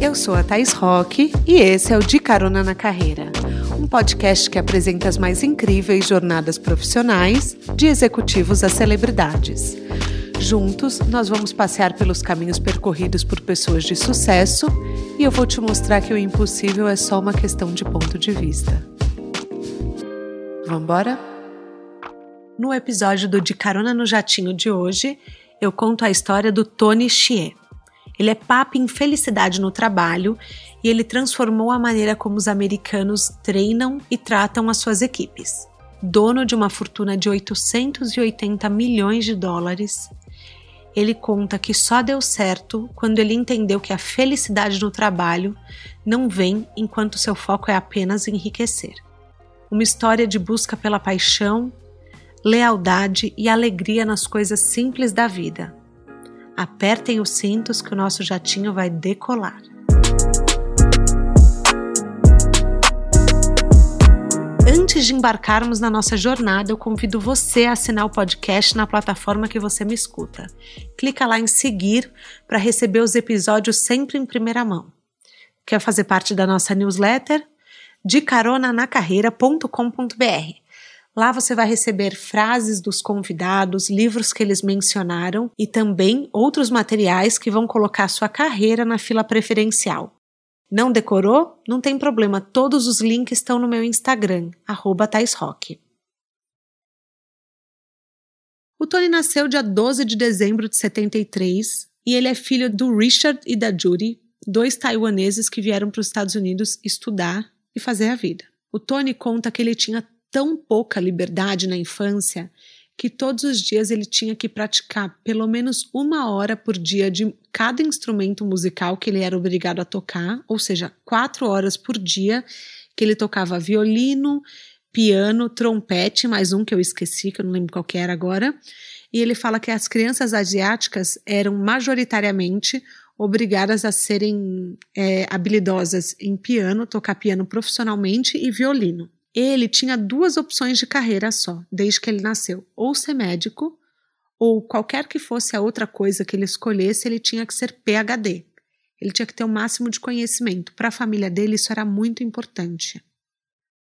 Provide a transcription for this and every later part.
Eu sou a Thais Roque e esse é o De Carona na Carreira, um podcast que apresenta as mais incríveis jornadas profissionais, de executivos a celebridades. Juntos, nós vamos passear pelos caminhos percorridos por pessoas de sucesso e eu vou te mostrar que o impossível é só uma questão de ponto de vista. Vamos embora? No episódio do De Carona no Jatinho de hoje, eu conto a história do Tony Xie. Ele é papa em felicidade no trabalho e ele transformou a maneira como os americanos treinam e tratam as suas equipes. Dono de uma fortuna de 880 milhões de dólares, ele conta que só deu certo quando ele entendeu que a felicidade no trabalho não vem enquanto seu foco é apenas enriquecer. Uma história de busca pela paixão, lealdade e alegria nas coisas simples da vida Apertem os cintos que o nosso jatinho vai decolar. Antes de embarcarmos na nossa jornada, eu convido você a assinar o podcast na plataforma que você me escuta. Clica lá em seguir para receber os episódios sempre em primeira mão. Quer fazer parte da nossa newsletter? De caronanacarreira.com.br Lá você vai receber frases dos convidados, livros que eles mencionaram e também outros materiais que vão colocar sua carreira na fila preferencial. Não decorou? Não tem problema, todos os links estão no meu Instagram, @taisrock. O Tony nasceu dia 12 de dezembro de 73 e ele é filho do Richard e da Judy, dois taiwaneses que vieram para os Estados Unidos estudar e fazer a vida. O Tony conta que ele tinha tão pouca liberdade na infância que todos os dias ele tinha que praticar pelo menos uma hora por dia de cada instrumento musical que ele era obrigado a tocar, ou seja, quatro horas por dia que ele tocava violino, piano, trompete, mais um que eu esqueci, que eu não lembro qual que era agora. E ele fala que as crianças asiáticas eram majoritariamente obrigadas a serem é, habilidosas em piano, tocar piano profissionalmente e violino. Ele tinha duas opções de carreira só, desde que ele nasceu: ou ser médico, ou qualquer que fosse a outra coisa que ele escolhesse, ele tinha que ser PhD. Ele tinha que ter o máximo de conhecimento. Para a família dele, isso era muito importante.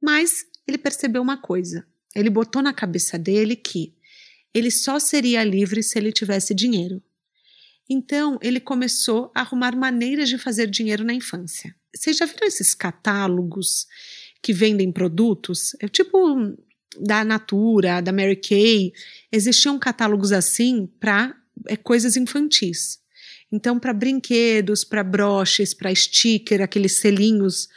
Mas ele percebeu uma coisa: ele botou na cabeça dele que ele só seria livre se ele tivesse dinheiro. Então, ele começou a arrumar maneiras de fazer dinheiro na infância. Vocês já viram esses catálogos que vendem produtos, é tipo da Natura, da Mary Kay, existiam catálogos assim para é, coisas infantis. Então, para brinquedos, para broches, para sticker, aqueles selinhos.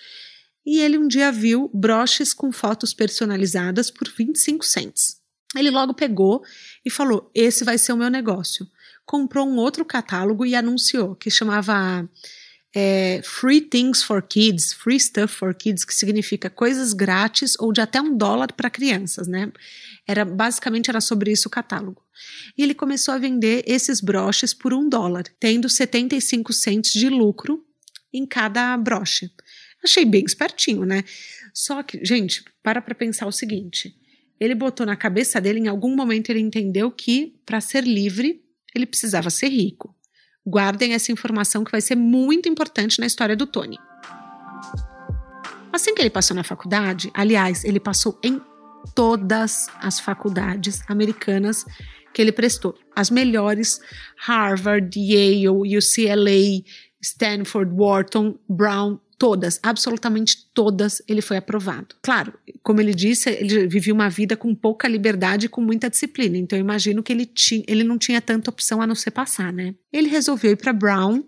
E ele um dia viu broches com fotos personalizadas por 25 cents. Ele logo pegou e falou: Esse vai ser o meu negócio. Comprou um outro catálogo e anunciou, que chamava é, Free Things for Kids, Free Stuff for Kids, que significa coisas grátis ou de até um dólar para crianças, né? Era basicamente era sobre isso o catálogo. E ele começou a vender esses broches por um dólar, tendo 75 cents de lucro em cada broche. Achei bem espertinho, né? Só que, gente, para para pensar o seguinte: ele botou na cabeça dele, em algum momento ele entendeu que para ser livre ele precisava ser rico. Guardem essa informação que vai ser muito importante na história do Tony. Assim que ele passou na faculdade, aliás, ele passou em todas as faculdades americanas que ele prestou. As melhores: Harvard, Yale, UCLA, Stanford, Wharton, Brown, todas, absolutamente todas, ele foi aprovado. Claro, como ele disse, ele vivia uma vida com pouca liberdade e com muita disciplina, então eu imagino que ele, tinha, ele não tinha tanta opção a não ser passar, né? Ele resolveu ir para Brown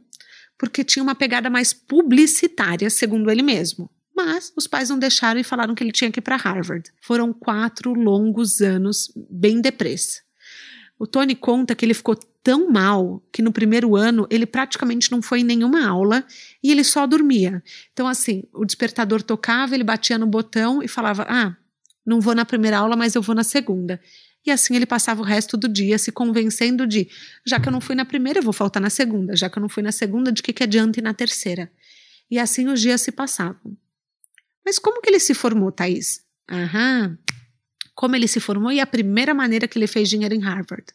porque tinha uma pegada mais publicitária, segundo ele mesmo. Mas os pais não deixaram e falaram que ele tinha que ir para Harvard. Foram quatro longos anos bem depressa. O Tony conta que ele ficou tão mal que no primeiro ano ele praticamente não foi em nenhuma aula e ele só dormia. Então, assim, o despertador tocava, ele batia no botão e falava: Ah, não vou na primeira aula, mas eu vou na segunda. E assim ele passava o resto do dia se convencendo de: já que eu não fui na primeira, eu vou faltar na segunda. Já que eu não fui na segunda, de que, que adianta ir na terceira? E assim os dias se passavam. Mas como que ele se formou, Thaís? Aham, como ele se formou e a primeira maneira que ele fez dinheiro em Harvard.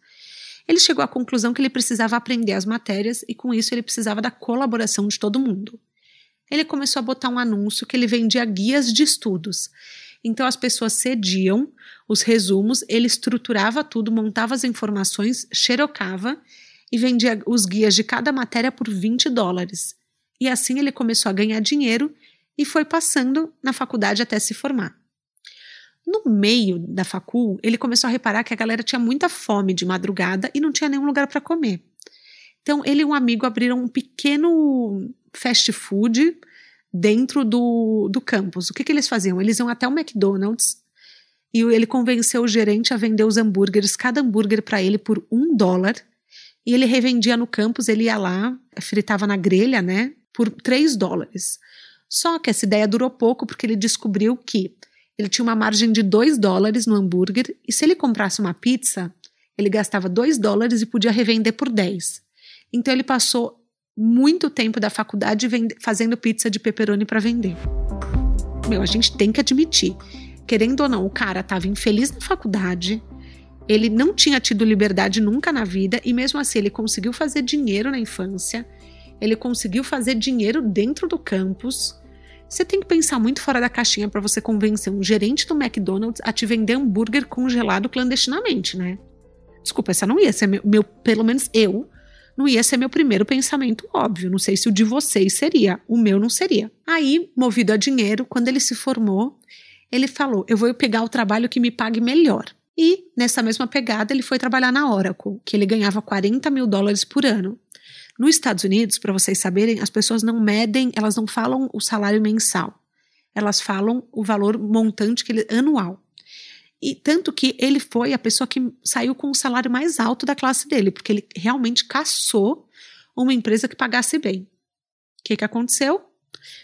Ele chegou à conclusão que ele precisava aprender as matérias e, com isso, ele precisava da colaboração de todo mundo. Ele começou a botar um anúncio que ele vendia guias de estudos. Então, as pessoas cediam os resumos, ele estruturava tudo, montava as informações, xerocava e vendia os guias de cada matéria por 20 dólares. E assim ele começou a ganhar dinheiro e foi passando na faculdade até se formar. No meio da facul, ele começou a reparar que a galera tinha muita fome de madrugada e não tinha nenhum lugar para comer. Então, ele e um amigo abriram um pequeno fast food dentro do, do campus. O que, que eles faziam? Eles iam até o McDonald's e ele convenceu o gerente a vender os hambúrgueres, cada hambúrguer para ele por um dólar. E ele revendia no campus, ele ia lá, fritava na grelha, né, por três dólares. Só que essa ideia durou pouco porque ele descobriu que ele tinha uma margem de 2 dólares no hambúrguer e se ele comprasse uma pizza, ele gastava 2 dólares e podia revender por 10. Então ele passou muito tempo da faculdade fazendo pizza de pepperoni para vender. Meu, a gente tem que admitir, querendo ou não, o cara estava infeliz na faculdade, ele não tinha tido liberdade nunca na vida e mesmo assim ele conseguiu fazer dinheiro na infância, ele conseguiu fazer dinheiro dentro do campus você tem que pensar muito fora da caixinha para você convencer um gerente do McDonald's a te vender hambúrguer congelado clandestinamente, né? Desculpa, essa não ia ser meu, meu, pelo menos eu, não ia ser meu primeiro pensamento óbvio. Não sei se o de vocês seria, o meu não seria. Aí, movido a dinheiro, quando ele se formou, ele falou: Eu vou pegar o trabalho que me pague melhor. E, nessa mesma pegada, ele foi trabalhar na Oracle, que ele ganhava 40 mil dólares por ano. Nos Estados Unidos, para vocês saberem, as pessoas não medem, elas não falam o salário mensal. Elas falam o valor montante que ele, anual. E tanto que ele foi a pessoa que saiu com o salário mais alto da classe dele, porque ele realmente caçou uma empresa que pagasse bem. O que, que aconteceu?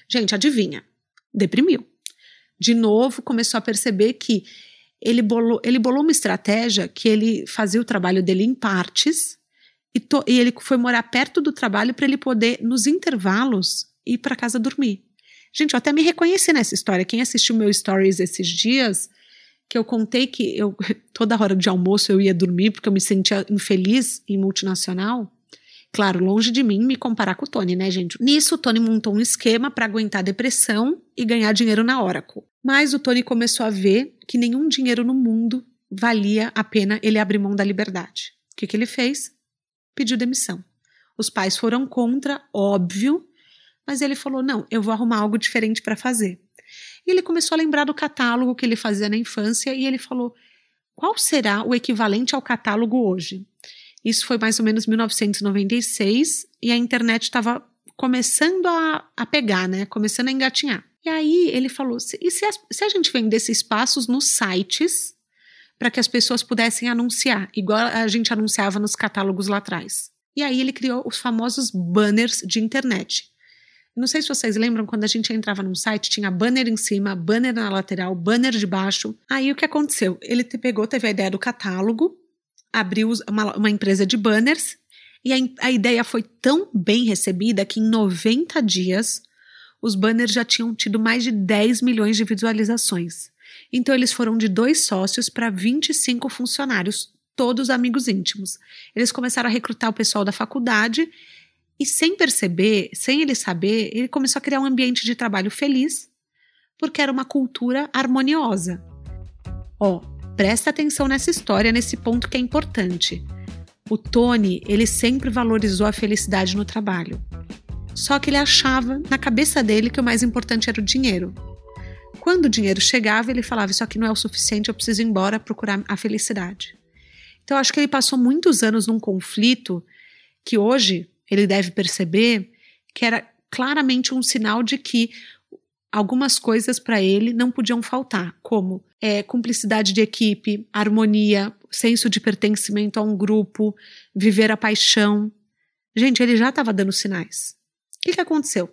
Gente, adivinha? Deprimiu. De novo, começou a perceber que ele bolou, ele bolou uma estratégia que ele fazia o trabalho dele em partes e, to, e ele foi morar perto do trabalho para ele poder, nos intervalos, ir para casa dormir. Gente, eu até me reconheci nessa história. Quem assistiu meu stories esses dias, que eu contei que eu toda hora de almoço eu ia dormir porque eu me sentia infeliz em multinacional. Claro, longe de mim me comparar com o Tony, né, gente? Nisso, o Tony montou um esquema para aguentar a depressão e ganhar dinheiro na Oracle. Mas o Tony começou a ver que nenhum dinheiro no mundo valia a pena ele abrir mão da liberdade. O que, que ele fez? Pediu demissão. Os pais foram contra, óbvio, mas ele falou: não, eu vou arrumar algo diferente para fazer. E ele começou a lembrar do catálogo que ele fazia na infância e ele falou: qual será o equivalente ao catálogo hoje? Isso foi mais ou menos 1996 e a internet estava começando a, a pegar, né? Começando a engatinhar. E aí ele falou: e se se a gente vendesse espaços nos sites para que as pessoas pudessem anunciar, igual a gente anunciava nos catálogos lá atrás. E aí ele criou os famosos banners de internet. Não sei se vocês lembram quando a gente entrava num site, tinha banner em cima, banner na lateral, banner de baixo. Aí o que aconteceu? Ele pegou, teve a ideia do catálogo, abriu uma, uma empresa de banners, e a, a ideia foi tão bem recebida que em 90 dias os banners já tinham tido mais de 10 milhões de visualizações. Então eles foram de dois sócios para 25 funcionários, todos amigos íntimos. Eles começaram a recrutar o pessoal da faculdade e, sem perceber, sem ele saber, ele começou a criar um ambiente de trabalho feliz, porque era uma cultura harmoniosa. Ó, oh, presta atenção nessa história, nesse ponto que é importante. O Tony, ele sempre valorizou a felicidade no trabalho. Só que ele achava, na cabeça dele, que o mais importante era o dinheiro. Quando o dinheiro chegava, ele falava: Isso aqui não é o suficiente, eu preciso ir embora procurar a felicidade. Então, acho que ele passou muitos anos num conflito que hoje ele deve perceber que era claramente um sinal de que algumas coisas para ele não podiam faltar, como é, cumplicidade de equipe, harmonia, senso de pertencimento a um grupo, viver a paixão. Gente, ele já estava dando sinais. O que, que aconteceu?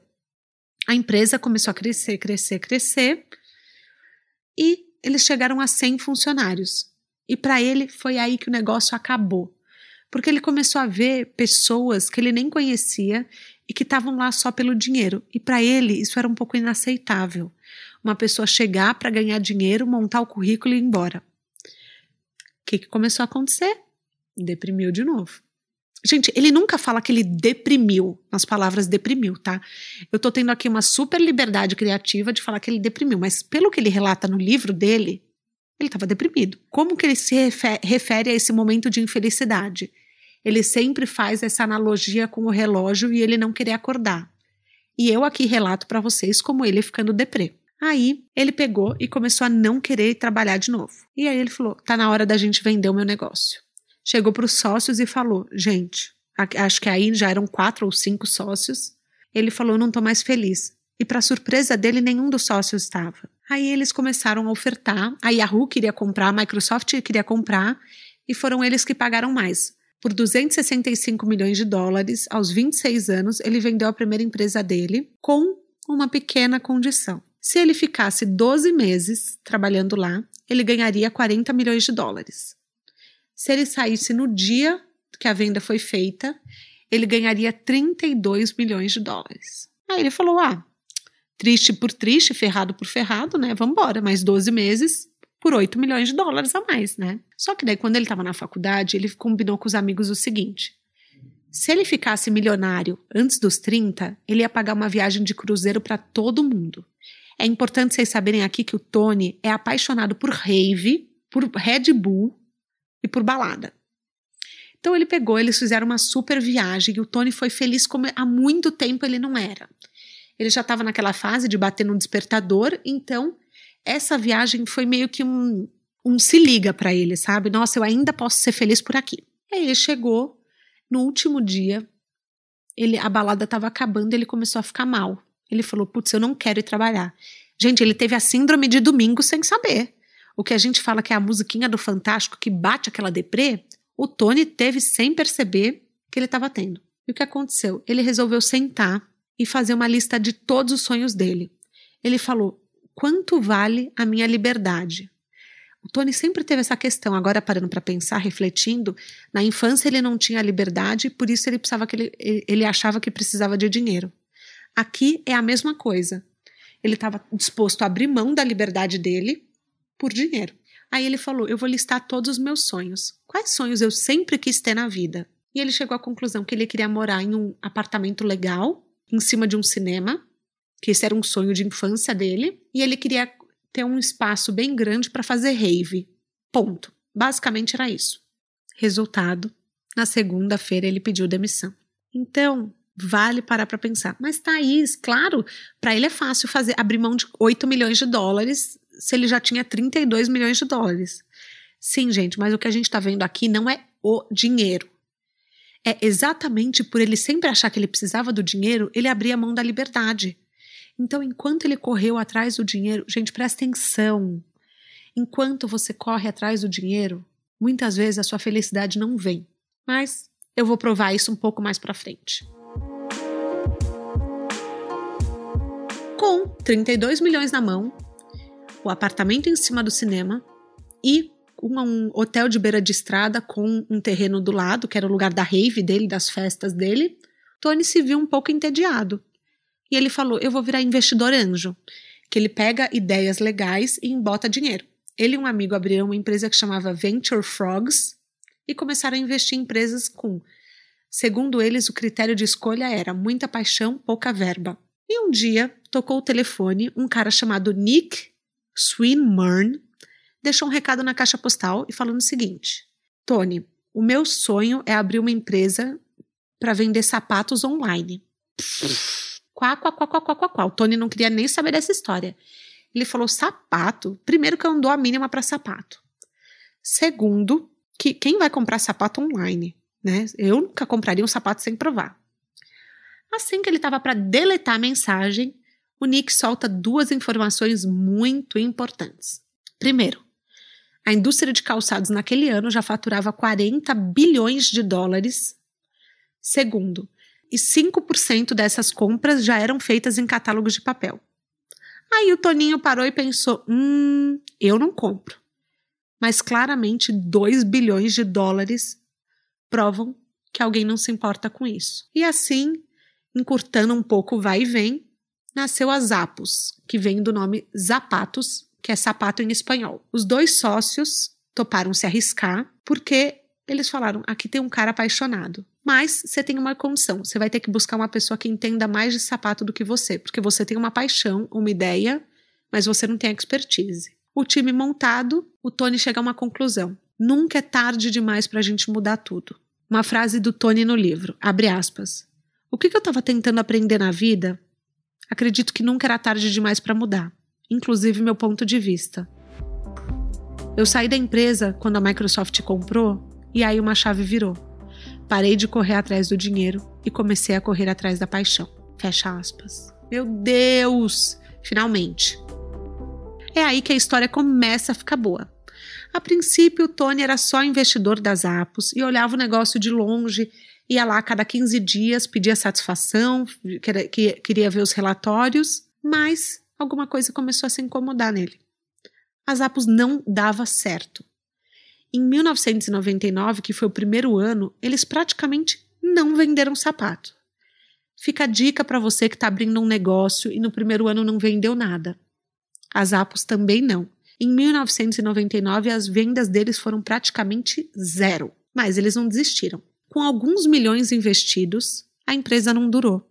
A empresa começou a crescer, crescer, crescer e eles chegaram a 100 funcionários. E para ele foi aí que o negócio acabou. Porque ele começou a ver pessoas que ele nem conhecia e que estavam lá só pelo dinheiro. E para ele isso era um pouco inaceitável. Uma pessoa chegar para ganhar dinheiro, montar o currículo e ir embora. O que, que começou a acontecer? deprimiu de novo. Gente, ele nunca fala que ele deprimiu, nas palavras deprimiu, tá? Eu tô tendo aqui uma super liberdade criativa de falar que ele deprimiu, mas pelo que ele relata no livro dele, ele estava deprimido. Como que ele se refere a esse momento de infelicidade? Ele sempre faz essa analogia com o relógio e ele não querer acordar. E eu aqui relato para vocês como ele ficando deprê. Aí ele pegou e começou a não querer trabalhar de novo. E aí ele falou: tá na hora da gente vender o meu negócio. Chegou para os sócios e falou: gente, acho que aí já eram quatro ou cinco sócios. Ele falou: não tô mais feliz. E para surpresa dele, nenhum dos sócios estava. Aí eles começaram a ofertar. A Yahoo queria comprar, a Microsoft queria comprar, e foram eles que pagaram mais. Por 265 milhões de dólares, aos 26 anos, ele vendeu a primeira empresa dele com uma pequena condição. Se ele ficasse 12 meses trabalhando lá, ele ganharia 40 milhões de dólares. Se ele saísse no dia que a venda foi feita, ele ganharia 32 milhões de dólares. Aí ele falou: ah, triste por triste, ferrado por ferrado, né? Vamos embora, mais 12 meses, por 8 milhões de dólares a mais, né? Só que daí, quando ele estava na faculdade, ele combinou com os amigos o seguinte: se ele ficasse milionário antes dos 30, ele ia pagar uma viagem de cruzeiro para todo mundo. É importante vocês saberem aqui que o Tony é apaixonado por rave, por Red Bull e por balada. Então ele pegou, eles fizeram uma super viagem e o Tony foi feliz como há muito tempo ele não era. Ele já estava naquela fase de bater no despertador, então essa viagem foi meio que um, um se liga para ele, sabe? Nossa, eu ainda posso ser feliz por aqui. Aí ele chegou no último dia, ele a balada estava acabando, ele começou a ficar mal. Ele falou: "Putz, eu não quero ir trabalhar". Gente, ele teve a síndrome de domingo sem saber. O que a gente fala que é a musiquinha do fantástico que bate aquela deprê, o Tony teve sem perceber que ele estava tendo. E o que aconteceu? Ele resolveu sentar e fazer uma lista de todos os sonhos dele. Ele falou: quanto vale a minha liberdade? O Tony sempre teve essa questão, agora parando para pensar, refletindo, na infância ele não tinha liberdade, por isso ele precisava que ele, ele achava que precisava de dinheiro. Aqui é a mesma coisa. Ele estava disposto a abrir mão da liberdade dele por dinheiro. Aí ele falou: Eu vou listar todos os meus sonhos. Quais sonhos eu sempre quis ter na vida? E ele chegou à conclusão que ele queria morar em um apartamento legal, em cima de um cinema, que esse era um sonho de infância dele, e ele queria ter um espaço bem grande para fazer rave. Ponto. Basicamente era isso. Resultado: na segunda-feira ele pediu demissão. Então, vale parar para pensar. Mas Thaís, claro, para ele é fácil fazer abrir mão de 8 milhões de dólares se ele já tinha 32 milhões de dólares. Sim, gente, mas o que a gente está vendo aqui não é o dinheiro. É exatamente por ele sempre achar que ele precisava do dinheiro, ele abria mão da liberdade. Então, enquanto ele correu atrás do dinheiro, gente, presta atenção. Enquanto você corre atrás do dinheiro, muitas vezes a sua felicidade não vem. Mas eu vou provar isso um pouco mais para frente. Com 32 milhões na mão, o apartamento em cima do cinema e um hotel de beira de estrada com um terreno do lado, que era o lugar da rave dele, das festas dele, Tony se viu um pouco entediado. E ele falou: Eu vou virar investidor anjo, que ele pega ideias legais e embota dinheiro. Ele e um amigo abriram uma empresa que chamava Venture Frogs e começaram a investir em empresas com, segundo eles, o critério de escolha era muita paixão, pouca verba. E um dia tocou o telefone um cara chamado Nick Swinburne deixou um recado na caixa postal e falando o seguinte: Tony, o meu sonho é abrir uma empresa para vender sapatos online. Quá, quá, quá, quá, quá, quá, quá. O Tony não queria nem saber dessa história. Ele falou: sapato? Primeiro, que eu não dou a mínima para sapato. Segundo, que quem vai comprar sapato online? Né? Eu nunca compraria um sapato sem provar. Assim que ele estava para deletar a mensagem, o Nick solta duas informações muito importantes. Primeiro, a indústria de calçados naquele ano já faturava 40 bilhões de dólares. Segundo, e 5% dessas compras já eram feitas em catálogos de papel. Aí o Toninho parou e pensou: hum, eu não compro. Mas claramente 2 bilhões de dólares provam que alguém não se importa com isso. E assim, encurtando um pouco vai e vem, nasceu a Zappos, que vem do nome Zapatos, que é sapato em espanhol. Os dois sócios toparam se arriscar porque Eles falaram: aqui tem um cara apaixonado. Mas você tem uma condição: você vai ter que buscar uma pessoa que entenda mais de sapato do que você, porque você tem uma paixão, uma ideia, mas você não tem expertise. O time montado, o Tony chega a uma conclusão: nunca é tarde demais para a gente mudar tudo. Uma frase do Tony no livro, abre aspas. O que, que eu estava tentando aprender na vida? Acredito que nunca era tarde demais para mudar, inclusive meu ponto de vista. Eu saí da empresa quando a Microsoft comprou e aí uma chave virou. Parei de correr atrás do dinheiro e comecei a correr atrás da paixão. Fecha aspas. Meu Deus! Finalmente. É aí que a história começa a ficar boa. A princípio, o Tony era só investidor das Apos e olhava o negócio de longe, ia lá a cada 15 dias, pedia satisfação, queria ver os relatórios, mas alguma coisa começou a se incomodar nele. As Apos não dava certo. Em 1999, que foi o primeiro ano, eles praticamente não venderam sapato. Fica a dica para você que está abrindo um negócio e no primeiro ano não vendeu nada. As Apos também não. Em 1999, as vendas deles foram praticamente zero, mas eles não desistiram. Com alguns milhões investidos, a empresa não durou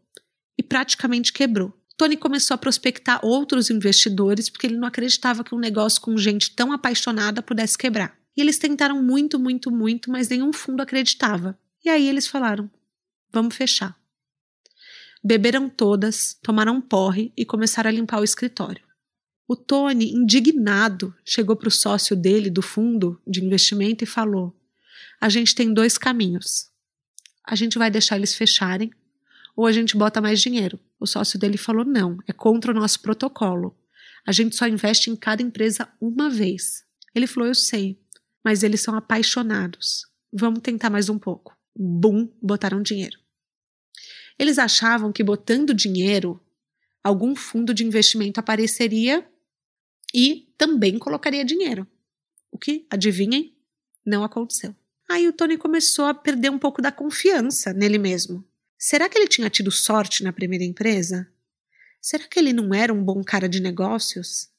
e praticamente quebrou. Tony começou a prospectar outros investidores porque ele não acreditava que um negócio com gente tão apaixonada pudesse quebrar. E eles tentaram muito, muito, muito, mas nenhum fundo acreditava. E aí eles falaram: vamos fechar. Beberam todas, tomaram porre e começaram a limpar o escritório. O Tony, indignado, chegou para o sócio dele do fundo de investimento e falou: A gente tem dois caminhos. A gente vai deixar eles fecharem ou a gente bota mais dinheiro. O sócio dele falou: Não, é contra o nosso protocolo. A gente só investe em cada empresa uma vez. Ele falou: Eu sei mas eles são apaixonados. Vamos tentar mais um pouco. Bum, botaram dinheiro. Eles achavam que botando dinheiro, algum fundo de investimento apareceria e também colocaria dinheiro. O que, adivinhem, não aconteceu. Aí o Tony começou a perder um pouco da confiança nele mesmo. Será que ele tinha tido sorte na primeira empresa? Será que ele não era um bom cara de negócios?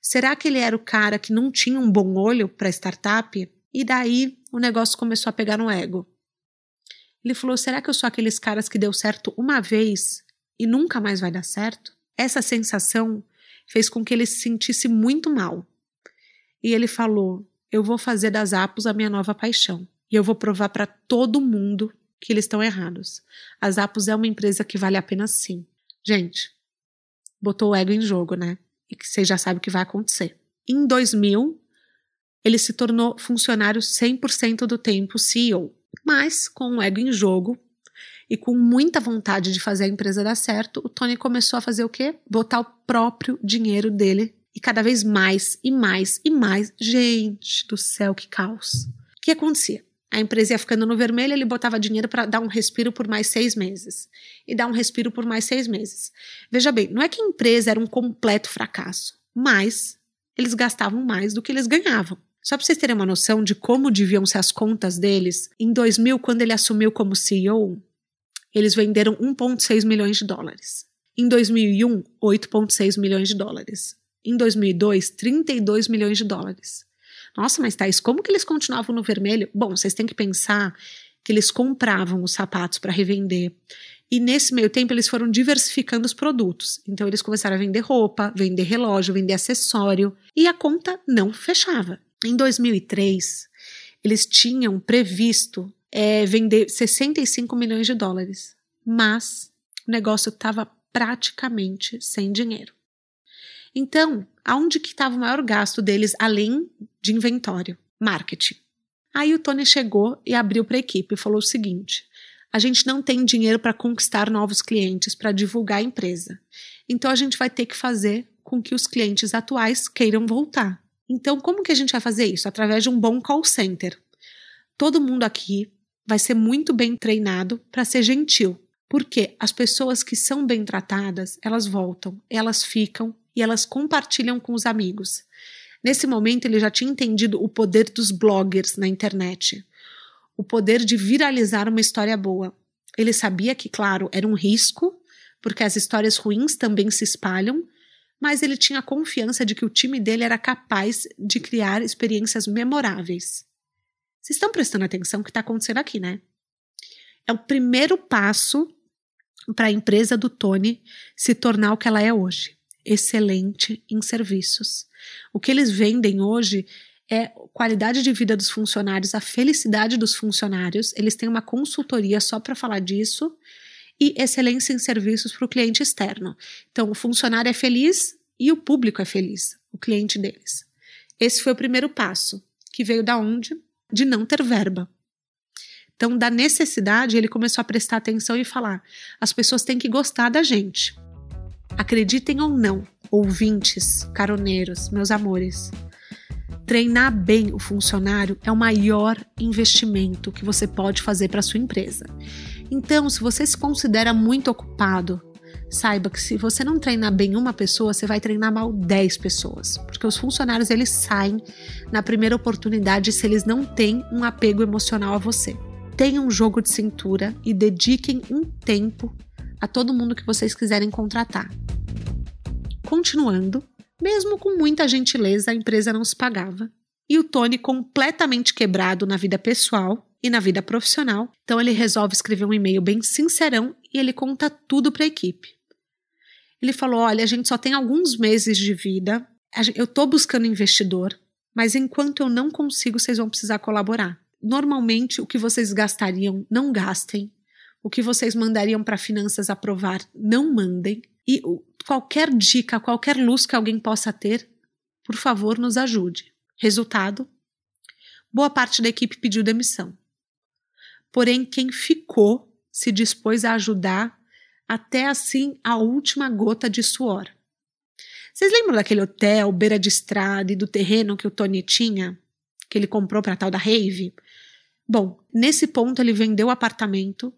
Será que ele era o cara que não tinha um bom olho para startup? E daí o negócio começou a pegar no ego. Ele falou: será que eu sou aqueles caras que deu certo uma vez e nunca mais vai dar certo? Essa sensação fez com que ele se sentisse muito mal. E ele falou: eu vou fazer das Apos a minha nova paixão. E eu vou provar para todo mundo que eles estão errados. As Apos é uma empresa que vale a pena sim. Gente, botou o ego em jogo, né? e que você já sabe o que vai acontecer. Em 2000, ele se tornou funcionário 100% do tempo CEO, mas com o ego em jogo e com muita vontade de fazer a empresa dar certo, o Tony começou a fazer o quê? Botar o próprio dinheiro dele e cada vez mais e mais e mais. Gente do céu, que caos! O que acontecia? A empresa ia ficando no vermelho, ele botava dinheiro para dar um respiro por mais seis meses. E dar um respiro por mais seis meses. Veja bem, não é que a empresa era um completo fracasso, mas eles gastavam mais do que eles ganhavam. Só para vocês terem uma noção de como deviam ser as contas deles, em 2000, quando ele assumiu como CEO, eles venderam 1,6 milhões de dólares. Em 2001, 8,6 milhões de dólares. Em 2002, 32 milhões de dólares. Nossa, mas Thais, como que eles continuavam no vermelho? Bom, vocês têm que pensar que eles compravam os sapatos para revender. E nesse meio tempo eles foram diversificando os produtos. Então eles começaram a vender roupa, vender relógio, vender acessório e a conta não fechava. Em 2003, eles tinham previsto é, vender 65 milhões de dólares, mas o negócio estava praticamente sem dinheiro. Então, aonde que estava o maior gasto deles além de inventório? Marketing. Aí o Tony chegou e abriu para a equipe e falou o seguinte: a gente não tem dinheiro para conquistar novos clientes, para divulgar a empresa. Então a gente vai ter que fazer com que os clientes atuais queiram voltar. Então, como que a gente vai fazer isso? Através de um bom call center. Todo mundo aqui vai ser muito bem treinado para ser gentil, porque as pessoas que são bem tratadas, elas voltam, elas ficam e elas compartilham com os amigos. Nesse momento, ele já tinha entendido o poder dos bloggers na internet, o poder de viralizar uma história boa. Ele sabia que, claro, era um risco, porque as histórias ruins também se espalham, mas ele tinha confiança de que o time dele era capaz de criar experiências memoráveis. Vocês estão prestando atenção no que está acontecendo aqui, né? É o primeiro passo para a empresa do Tony se tornar o que ela é hoje excelente em serviços. O que eles vendem hoje é qualidade de vida dos funcionários, a felicidade dos funcionários. Eles têm uma consultoria só para falar disso e excelência em serviços para o cliente externo. Então, o funcionário é feliz e o público é feliz, o cliente deles. Esse foi o primeiro passo, que veio da onde? De não ter verba. Então, da necessidade, ele começou a prestar atenção e falar: as pessoas têm que gostar da gente. Acreditem ou não, ouvintes, caroneiros, meus amores, treinar bem o funcionário é o maior investimento que você pode fazer para sua empresa. Então, se você se considera muito ocupado, saiba que se você não treinar bem uma pessoa, você vai treinar mal 10 pessoas, porque os funcionários eles saem na primeira oportunidade se eles não têm um apego emocional a você. Tenham um jogo de cintura e dediquem um tempo a todo mundo que vocês quiserem contratar. Continuando, mesmo com muita gentileza, a empresa não se pagava. E o Tony, completamente quebrado na vida pessoal e na vida profissional, então ele resolve escrever um e-mail bem sincerão e ele conta tudo para a equipe. Ele falou: Olha, a gente só tem alguns meses de vida, eu estou buscando investidor, mas enquanto eu não consigo, vocês vão precisar colaborar. Normalmente, o que vocês gastariam, não gastem. O que vocês mandariam para finanças aprovar, não mandem. E qualquer dica, qualquer luz que alguém possa ter, por favor, nos ajude. Resultado: boa parte da equipe pediu demissão. Porém, quem ficou se dispôs a ajudar até assim a última gota de suor. Vocês lembram daquele hotel, beira de estrada e do terreno que o Tony tinha? Que ele comprou para tal da Rave? Bom, nesse ponto ele vendeu o apartamento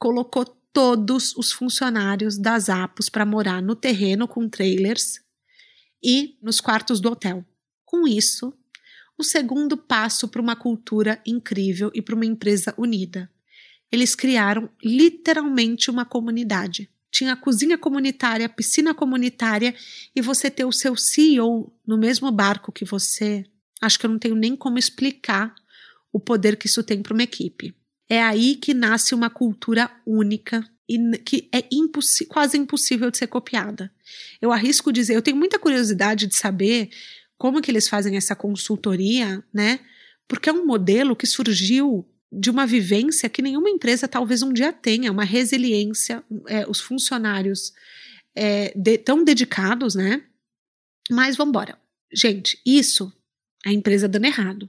colocou todos os funcionários das Apos para morar no terreno com trailers e nos quartos do hotel. Com isso, o segundo passo para uma cultura incrível e para uma empresa unida. Eles criaram literalmente uma comunidade. Tinha cozinha comunitária, piscina comunitária e você ter o seu CEO no mesmo barco que você. Acho que eu não tenho nem como explicar o poder que isso tem para uma equipe. É aí que nasce uma cultura única e que é quase impossível de ser copiada. Eu arrisco dizer, eu tenho muita curiosidade de saber como que eles fazem essa consultoria, né? Porque é um modelo que surgiu de uma vivência que nenhuma empresa talvez um dia tenha, uma resiliência, é, os funcionários é, de, tão dedicados, né? Mas vamos embora. Gente, isso a empresa dando errado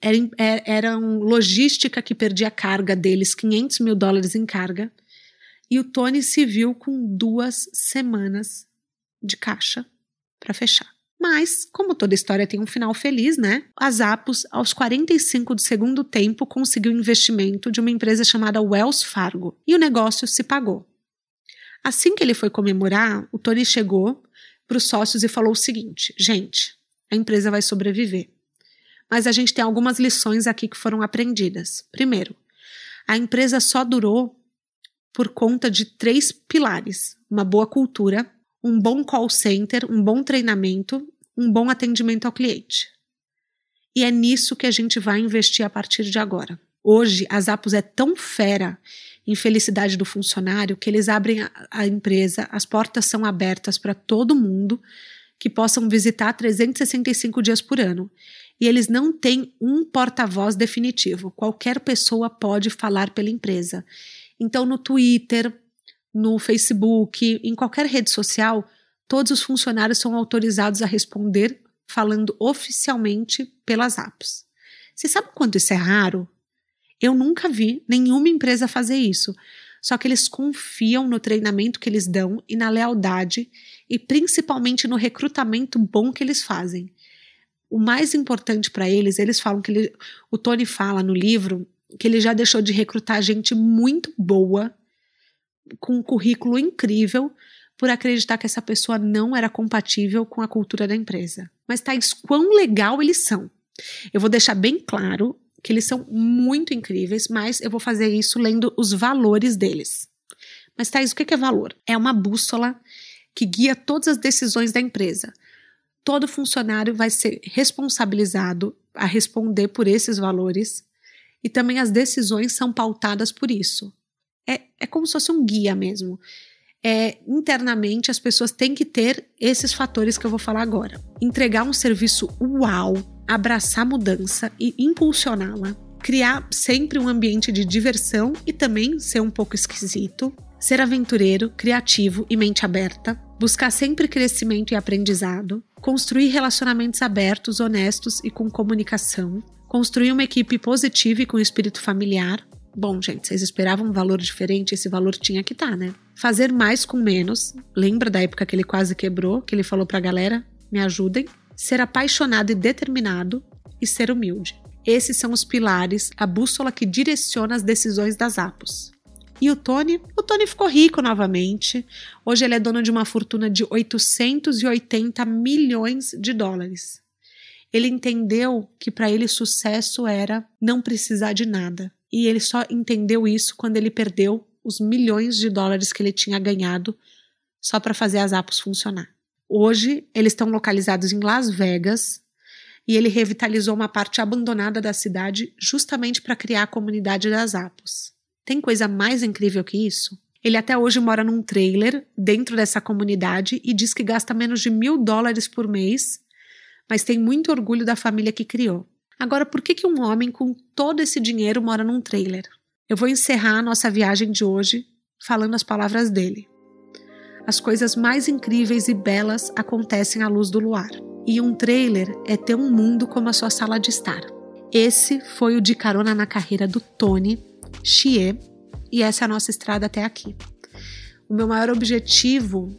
era, é, era um logística que perdia a carga deles, 500 mil dólares em carga, e o Tony se viu com duas semanas de caixa para fechar. Mas, como toda história tem um final feliz, né? A Zappos, aos 45 do segundo tempo, conseguiu investimento de uma empresa chamada Wells Fargo e o negócio se pagou. Assim que ele foi comemorar, o Tony chegou para os sócios e falou o seguinte: gente, a empresa vai sobreviver mas a gente tem algumas lições aqui que foram aprendidas. Primeiro, a empresa só durou por conta de três pilares: uma boa cultura, um bom call center, um bom treinamento, um bom atendimento ao cliente. E é nisso que a gente vai investir a partir de agora. Hoje, a Zappos é tão fera em felicidade do funcionário que eles abrem a, a empresa, as portas são abertas para todo mundo que possam visitar 365 dias por ano e eles não têm um porta-voz definitivo. Qualquer pessoa pode falar pela empresa. Então, no Twitter, no Facebook, em qualquer rede social, todos os funcionários são autorizados a responder falando oficialmente pelas apps. Você sabe quanto isso é raro? Eu nunca vi nenhuma empresa fazer isso. Só que eles confiam no treinamento que eles dão e na lealdade e principalmente no recrutamento bom que eles fazem o mais importante para eles, eles falam que ele, o Tony fala no livro que ele já deixou de recrutar gente muito boa, com um currículo incrível, por acreditar que essa pessoa não era compatível com a cultura da empresa. Mas tais quão legal eles são. Eu vou deixar bem claro que eles são muito incríveis, mas eu vou fazer isso lendo os valores deles. Mas Thais, o que é valor? É uma bússola que guia todas as decisões da empresa todo funcionário vai ser responsabilizado a responder por esses valores e também as decisões são pautadas por isso. É, é como se fosse um guia mesmo. É, internamente as pessoas têm que ter esses fatores que eu vou falar agora. Entregar um serviço uau, abraçar mudança e impulsioná-la, criar sempre um ambiente de diversão e também ser um pouco esquisito, ser aventureiro, criativo e mente aberta, buscar sempre crescimento e aprendizado, construir relacionamentos abertos, honestos e com comunicação, construir uma equipe positiva e com espírito familiar. Bom, gente, vocês esperavam um valor diferente, esse valor tinha que estar, tá, né? Fazer mais com menos. Lembra da época que ele quase quebrou, que ele falou pra galera: me ajudem. Ser apaixonado e determinado e ser humilde. Esses são os pilares, a bússola que direciona as decisões das APOS. E o Tony? O Tony ficou rico novamente. Hoje ele é dono de uma fortuna de 880 milhões de dólares. Ele entendeu que para ele sucesso era não precisar de nada. E ele só entendeu isso quando ele perdeu os milhões de dólares que ele tinha ganhado só para fazer as apps funcionar. Hoje eles estão localizados em Las Vegas e ele revitalizou uma parte abandonada da cidade justamente para criar a comunidade das apps. Tem coisa mais incrível que isso? Ele até hoje mora num trailer dentro dessa comunidade e diz que gasta menos de mil dólares por mês, mas tem muito orgulho da família que criou. Agora, por que, que um homem com todo esse dinheiro mora num trailer? Eu vou encerrar a nossa viagem de hoje falando as palavras dele. As coisas mais incríveis e belas acontecem à luz do luar. E um trailer é ter um mundo como a sua sala de estar. Esse foi o de carona na carreira do Tony Xie, e essa é a nossa estrada até aqui. O meu maior objetivo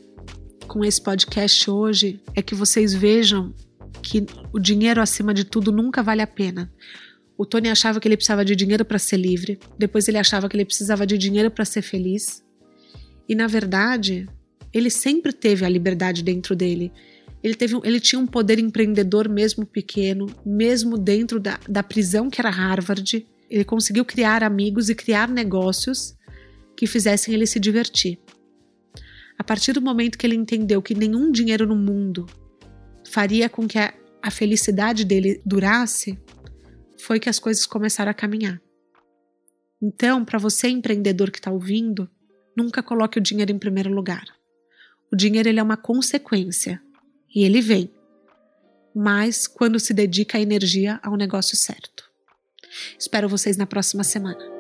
com esse podcast hoje é que vocês vejam que o dinheiro acima de tudo nunca vale a pena. O Tony achava que ele precisava de dinheiro para ser livre, depois ele achava que ele precisava de dinheiro para ser feliz. E na verdade, ele sempre teve a liberdade dentro dele. Ele, teve, ele tinha um poder empreendedor mesmo pequeno, mesmo dentro da, da prisão que era Harvard ele conseguiu criar amigos e criar negócios que fizessem ele se divertir. A partir do momento que ele entendeu que nenhum dinheiro no mundo faria com que a, a felicidade dele durasse, foi que as coisas começaram a caminhar. Então, para você empreendedor que está ouvindo, nunca coloque o dinheiro em primeiro lugar. O dinheiro ele é uma consequência e ele vem, mas quando se dedica a energia ao negócio certo. Espero vocês na próxima semana.